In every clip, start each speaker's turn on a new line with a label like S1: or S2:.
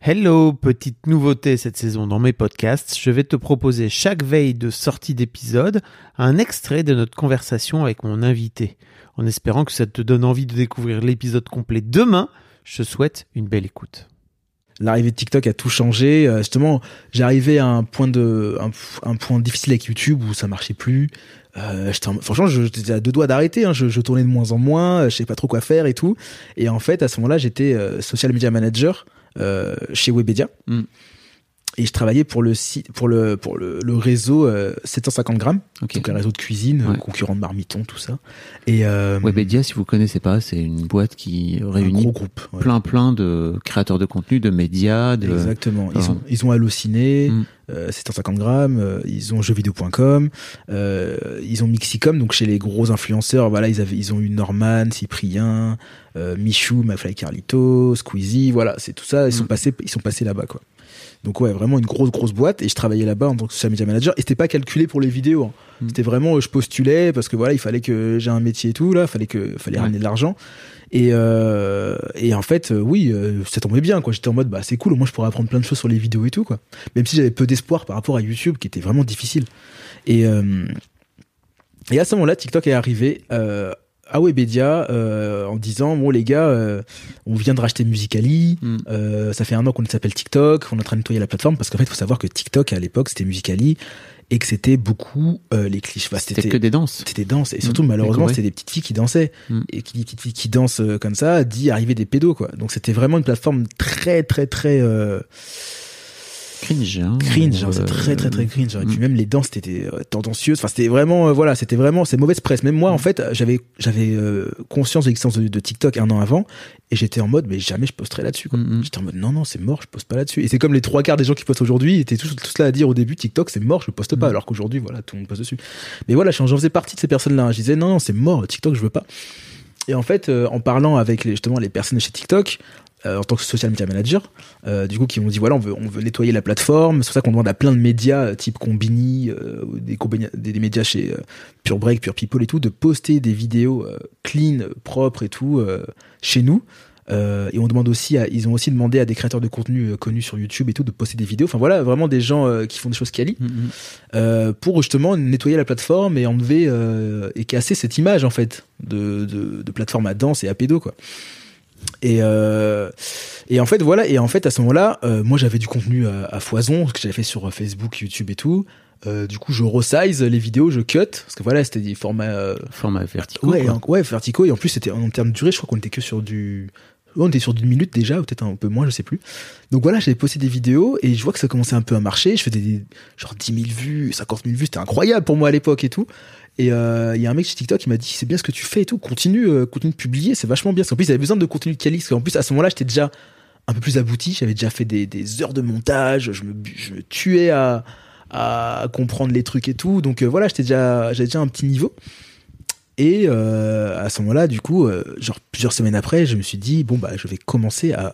S1: Hello, petite nouveauté cette saison dans mes podcasts, je vais te proposer chaque veille de sortie d'épisode un extrait de notre conversation avec mon invité. En espérant que ça te donne envie de découvrir l'épisode complet demain, je te souhaite une belle écoute.
S2: L'arrivée de TikTok a tout changé. Euh, justement, arrivé à un point difficile avec YouTube où ça marchait plus. Euh, franchement, j'étais à deux doigts d'arrêter. Hein. Je, tournais de moins en moins. euh, Je savais pas trop quoi faire et tout. Et en fait, à ce moment-là, j'étais social media manager chez Webedia.
S1: Mm.
S2: Et je travaillais pour le site, pour le pour le, le réseau euh, 750 grammes,
S1: Ok.
S2: donc un réseau de cuisine, euh,
S1: Ouais.
S2: concurrent de Marmiton, tout ça. Et euh,
S3: Webedia, si vous connaissez pas, c'est une boîte qui
S2: un
S3: réunit
S2: gros groupe. ouais.
S3: plein plein de créateurs de contenu, de médias, de
S2: Exactement. Ils
S3: Ah.
S2: ont, ils ont Allociné,
S3: Mm.
S2: euh, 750 grammes, euh, ils ont jeuxvideo.com, euh, ils ont Mixicom, donc chez les gros influenceurs, voilà, ils avaient, ils ont eu Norman, Cyprien, euh, Michou, McFly Carlito, Squeezie, voilà, c'est tout ça, ils sont
S3: Mm.
S2: passés, ils sont passés là-bas, quoi. Donc ouais, vraiment une grosse grosse boîte et je travaillais là-bas en tant que social media manager et c'était pas calculé pour les vidéos. hein.
S3: Mm.
S2: C'était vraiment euh, je postulais parce que voilà, il fallait que j'ai un métier et tout là, fallait que fallait
S3: Ouais.
S2: ramener de l'argent. Et euh, et en fait euh, oui, ça tombait bien quoi. J'étais en mode bah c'est cool, au moins je pourrais apprendre plein de choses sur les vidéos et tout quoi. Même si j'avais peu d'espoir par rapport à YouTube qui était vraiment difficile. Et euh, et à ce moment-là, TikTok est arrivé euh, à Webedia euh, en disant bon les gars, euh, on vient de racheter Musicali,
S3: Mm.
S2: euh, ça fait un an qu'on s'appelle TikTok, on est en train de nettoyer la plateforme parce qu'en fait, il faut savoir que TikTok à l'époque c'était Musicali et que c'était beaucoup euh, les clichés. Enfin,
S3: c'était que des danses.
S2: c'était danse et surtout
S3: Mm,
S2: malheureusement c'était des petites filles qui dansaient
S3: Mm.
S2: et qui dit petites filles qui dansent euh, comme ça dit arriver des pédos quoi. Donc c'était vraiment une plateforme très très très euh,
S3: Cringe. Hein,
S2: cringe, genre, c'est
S3: Euh,
S2: très très très cringe. Et puis
S3: mm.
S2: même les danses étaient euh, tendancieuses. Enfin, c'était vraiment, euh, voilà, c'était vraiment, c'est mauvaise presse. Même moi, en fait, j'avais j'avais conscience de l'existence de, de TikTok un an avant, et j'étais en mode, mais jamais je posterai là-dessus.
S3: Mm, mm.
S2: J'étais en mode, non non, c'est mort, je poste pas là-dessus. Et c'est comme les trois quarts des gens qui postent aujourd'hui, étaient tous, tous là à dire au début, TikTok, c'est mort, je poste pas.
S3: Mm.
S2: Alors qu'aujourd'hui, voilà, tout le monde poste dessus. Mais voilà, j'en faisais partie de ces personnes-là. Je disais, non, non, c'est mort, TikTok, je veux pas. Et en fait, euh, en parlant avec les, justement les personnes chez TikTok, en tant que social media manager, euh, du coup, qui m'ont dit voilà, on veut, on veut nettoyer la plateforme. C'est pour ça qu'on demande à plein de médias, euh, type Combini, euh, des, combini- des, des médias chez euh, Pure Break, Pure People et tout, de poster des vidéos euh, clean, propres et tout euh, chez nous. Euh, et on demande aussi, à, ils ont aussi demandé à des créateurs de contenu euh, connus sur YouTube et tout de poster des vidéos. Enfin voilà, vraiment des gens euh, qui font des choses quali
S3: Mm, mm.
S2: euh, pour justement nettoyer la plateforme et enlever euh, et casser cette image en fait de, de, de plateforme à danse et à pédo quoi. Et euh, et en fait voilà et en fait à ce moment-là, euh, moi j'avais du contenu à, à foison ce que j'avais fait sur Facebook, YouTube et tout. Euh, du coup, je resize les vidéos, je cut parce que voilà, c'était des formats euh,
S3: Format verticaux.
S2: ouais,
S3: quoi.
S2: ouais, verticaux et en plus c'était en termes de durée, je crois qu'on était que sur du on était sur d'une minute déjà, ou peut-être un peu moins, je sais plus. Donc voilà, j'avais posté des vidéos et je vois que ça commençait un peu à marcher. Je faisais des genre 10 000 vues, 50 000 vues, c'était incroyable pour moi à l'époque et tout. Et euh, il y a un mec chez TikTok qui m'a dit c'est bien ce que tu fais et tout, continue, euh, continue de publier, c'est vachement bien. Parce qu'en plus, il avait besoin de contenu de qualité. Parce qu'en plus, à ce moment-là, j'étais déjà un peu plus abouti. J'avais déjà fait des, heures de montage. Je me, tuais à, à comprendre les trucs et tout. Donc euh, voilà, j'étais déjà, j'avais déjà un petit niveau. Et euh, à ce moment-là, du coup, euh, genre plusieurs semaines après, je me suis dit bon bah je vais commencer à,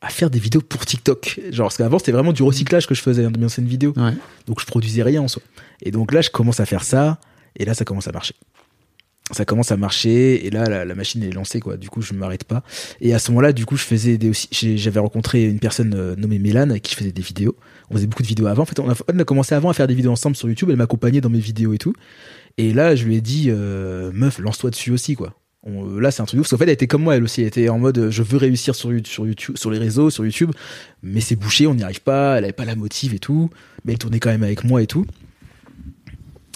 S2: à faire des vidéos pour TikTok. Genre parce qu'avant c'était vraiment du recyclage que je faisais hein, de mes anciennes vidéos.
S3: Ouais.
S2: Donc je produisais rien en soi. Et donc là, je commence à faire ça, et là, ça commence à marcher. Ça commence à marcher, et là, la, la machine est lancée, quoi. Du coup, je m'arrête pas. Et à ce moment-là, du coup, je faisais des aussi. J'avais rencontré une personne euh, nommée Mélane avec qui je faisais des vidéos. On faisait beaucoup de vidéos avant. En fait, on a, on a commencé avant à faire des vidéos ensemble sur YouTube. Elle m'accompagnait dans mes vidéos et tout. Et là, je lui ai dit, euh, meuf, lance-toi dessus aussi, quoi. On- là, c'est un truc ouf. Parce qu'en fait, elle était comme moi, elle aussi. Elle était en mode, euh, je veux réussir sur, You- sur YouTube, sur les réseaux, sur YouTube. Mais c'est bouché, on n'y arrive pas. Elle avait pas la motive et tout. Mais elle tournait quand même avec moi et tout.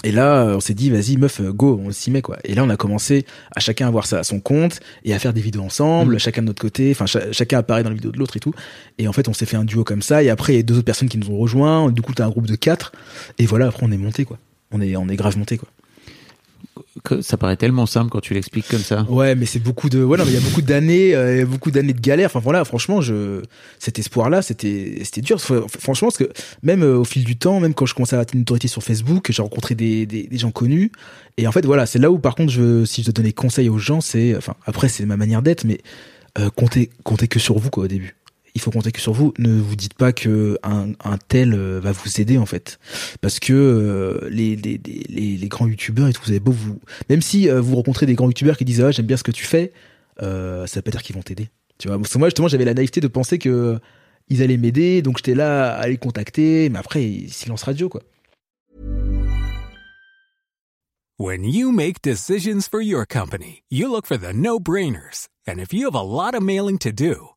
S2: Et là, on s'est dit, vas-y, meuf, go, on s'y met, quoi. Et là, on a commencé à chacun avoir ça, son compte et à faire des vidéos ensemble,
S3: Mhm.
S2: chacun de notre côté, enfin, cha- chacun apparaît dans la vidéo de l'autre et tout. Et en fait, on s'est fait un duo comme ça. Et après, il y a deux autres personnes qui nous ont rejoints. Du coup, t'as un groupe de quatre. Et voilà, après, on est monté, quoi. On est, on est grave monté, quoi.
S3: Que ça paraît tellement simple quand tu l'expliques comme ça.
S2: Ouais, mais c'est beaucoup de, ouais, non, mais il y a beaucoup d'années, euh, beaucoup d'années de galère. Enfin voilà, franchement, je, cet espoir-là, c'était, c'était dur. Franchement, parce que même euh, au fil du temps, même quand je commençais à atteindre une autorité sur Facebook, j'ai rencontré des, des, des, gens connus. Et en fait, voilà, c'est là où, par contre, je, si je dois donner conseil aux gens, c'est, enfin, après, c'est ma manière d'être, mais euh, comptez, comptez que sur vous, quoi, au début il faut compter que sur vous. Ne vous dites pas que un, tel euh, va vous aider en fait, parce que euh, les, les, les, grands youtubeurs et tout, vous avez beau vous, même si euh, vous rencontrez des grands youtubeurs qui disent ah j'aime bien ce que tu fais, euh, ça veut pas dire qu'ils vont t'aider. Tu vois, moi justement j'avais la naïveté de penser que ils allaient m'aider, donc j'étais là à les contacter, mais après silence radio quoi.
S4: When you make decisions for your company, you look for the no-brainers, and if you have a lot of mailing to do.